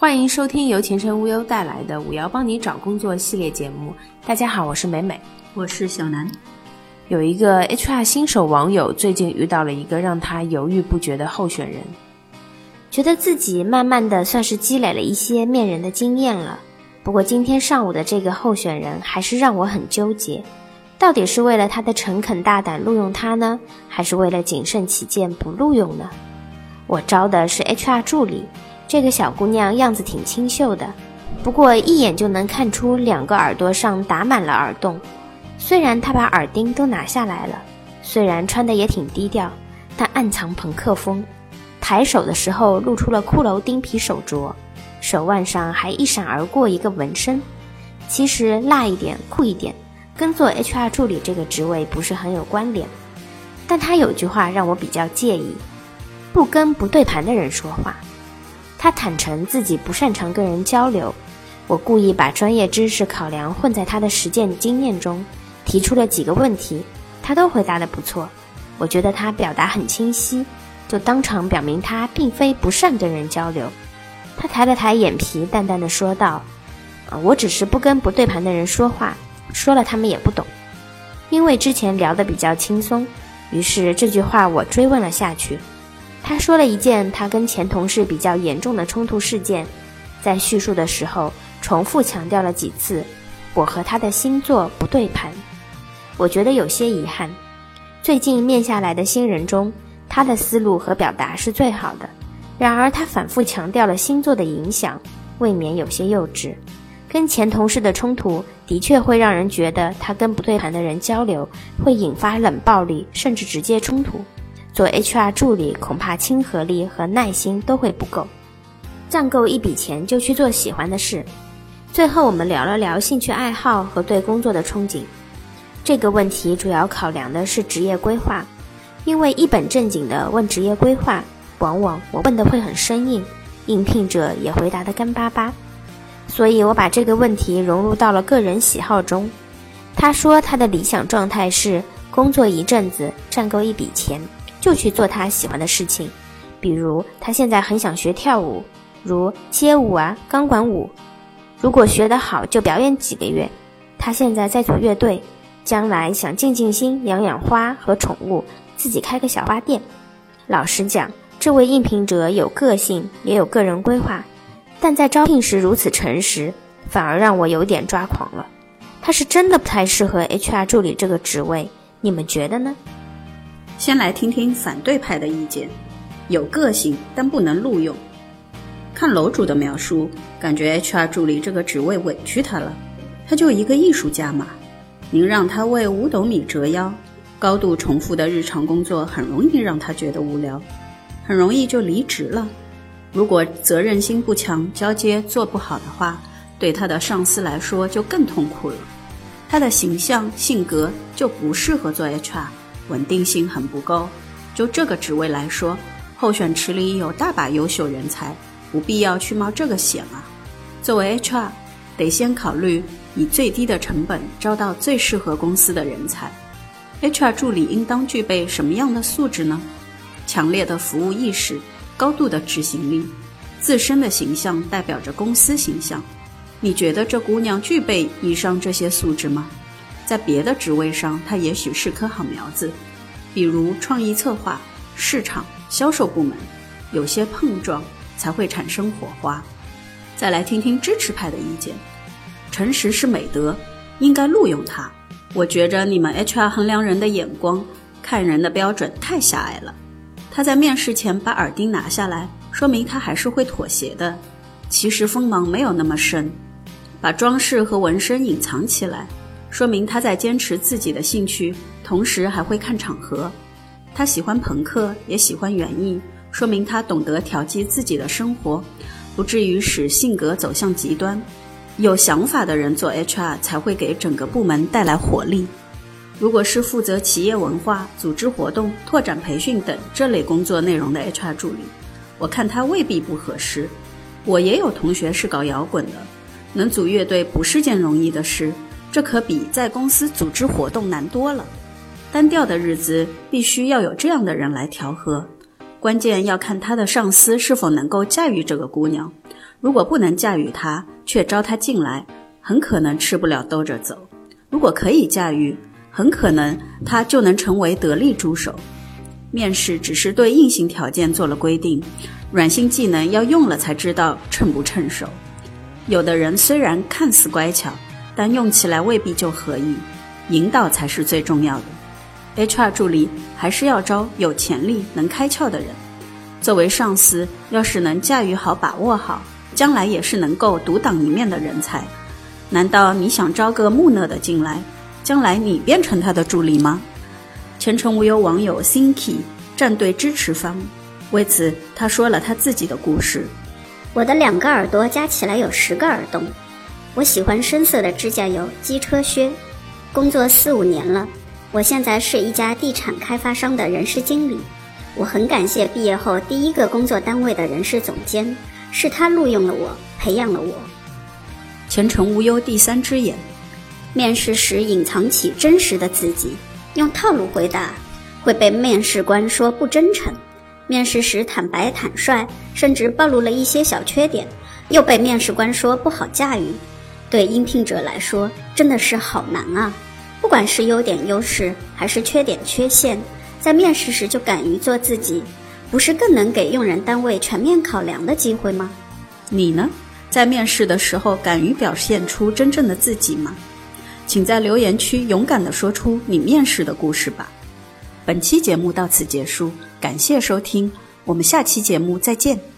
欢迎收听由前程无忧带来的“五幺帮你找工作”系列节目。大家好，我是美美，我是小南。有一个 HR 新手网友最近遇到了一个让他犹豫不决的候选人，觉得自己慢慢的算是积累了一些面人的经验了。不过今天上午的这个候选人还是让我很纠结，到底是为了他的诚恳大胆录用他呢，还是为了谨慎起见不录用呢？我招的是 HR 助理。这个小姑娘样子挺清秀的，不过一眼就能看出两个耳朵上打满了耳洞。虽然她把耳钉都拿下来了，虽然穿的也挺低调，但暗藏朋克风。抬手的时候露出了骷髅钉皮手镯，手腕上还一闪而过一个纹身。其实辣一点、酷一点，跟做 HR 助理这个职位不是很有关联。但她有句话让我比较介意：不跟不对盘的人说话。他坦诚自己不擅长跟人交流，我故意把专业知识考量混在他的实践经验中，提出了几个问题，他都回答的不错。我觉得他表达很清晰，就当场表明他并非不善跟人交流。他抬了抬眼皮，淡淡的说道：“啊，我只是不跟不对盘的人说话，说了他们也不懂。”因为之前聊得比较轻松，于是这句话我追问了下去。他说了一件他跟前同事比较严重的冲突事件，在叙述的时候重复强调了几次，我和他的星座不对盘，我觉得有些遗憾。最近面下来的新人中，他的思路和表达是最好的，然而他反复强调了星座的影响，未免有些幼稚。跟前同事的冲突的确会让人觉得他跟不对盘的人交流会引发冷暴力，甚至直接冲突。做 HR 助理，恐怕亲和力和耐心都会不够。赚够一笔钱就去做喜欢的事。最后，我们聊了聊兴趣爱好和对工作的憧憬。这个问题主要考量的是职业规划，因为一本正经的问职业规划，往往我问的会很生硬，应聘者也回答的干巴巴。所以我把这个问题融入到了个人喜好中。他说他的理想状态是工作一阵子，赚够一笔钱。就去做他喜欢的事情，比如他现在很想学跳舞，如街舞啊、钢管舞。如果学得好，就表演几个月。他现在在组乐队，将来想静静心养养花和宠物，自己开个小花店。老实讲，这位应聘者有个性，也有个人规划，但在招聘时如此诚实，反而让我有点抓狂了。他是真的不太适合 HR 助理这个职位，你们觉得呢？先来听听反对派的意见，有个性但不能录用。看楼主的描述，感觉 HR 助理这个职位委屈他了。他就一个艺术家嘛，您让他为五斗米折腰，高度重复的日常工作很容易让他觉得无聊，很容易就离职了。如果责任心不强，交接做不好的话，对他的上司来说就更痛苦了。他的形象性格就不适合做 HR。稳定性很不够，就这个职位来说，候选池里有大把优秀人才，不必要去冒这个险啊。作为 HR，得先考虑以最低的成本招到最适合公司的人才。HR 助理应当具备什么样的素质呢？强烈的服务意识，高度的执行力，自身的形象代表着公司形象。你觉得这姑娘具备以上这些素质吗？在别的职位上，他也许是棵好苗子，比如创意策划、市场、销售部门，有些碰撞才会产生火花。再来听听支持派的意见：诚实是美德，应该录用他。我觉着你们 HR 衡量人的眼光、看人的标准太狭隘了。他在面试前把耳钉拿下来，说明他还是会妥协的。其实锋芒没有那么深，把装饰和纹身隐藏起来。说明他在坚持自己的兴趣，同时还会看场合。他喜欢朋克，也喜欢园艺，说明他懂得调剂自己的生活，不至于使性格走向极端。有想法的人做 HR 才会给整个部门带来活力。如果是负责企业文化、组织活动、拓展培训等这类工作内容的 HR 助理，我看他未必不合适。我也有同学是搞摇滚的，能组乐队不是件容易的事。这可比在公司组织活动难多了。单调的日子必须要有这样的人来调和，关键要看他的上司是否能够驾驭这个姑娘。如果不能驾驭他，却招他进来，很可能吃不了兜着走；如果可以驾驭，很可能他就能成为得力助手。面试只是对硬性条件做了规定，软性技能要用了才知道称不称手。有的人虽然看似乖巧，但用起来未必就合意，引导才是最重要的。HR 助理还是要招有潜力、能开窍的人。作为上司，要是能驾驭好、把握好，将来也是能够独当一面的人才。难道你想招个木讷的进来，将来你变成他的助理吗？前程无忧网友 Sinky 站队支持方，为此他说了他自己的故事。我的两个耳朵加起来有十个耳洞。我喜欢深色的指甲油、机车靴。工作四五年了，我现在是一家地产开发商的人事经理。我很感谢毕业后第一个工作单位的人事总监，是他录用了我，培养了我。前程无忧第三只眼，面试时隐藏起真实的自己。用套路回答会被面试官说不真诚，面试时坦白坦率，甚至暴露了一些小缺点，又被面试官说不好驾驭。对应聘者来说，真的是好难啊！不管是优点优势，还是缺点缺陷，在面试时就敢于做自己，不是更能给用人单位全面考量的机会吗？你呢？在面试的时候，敢于表现出真正的自己吗？请在留言区勇敢地说出你面试的故事吧。本期节目到此结束，感谢收听，我们下期节目再见。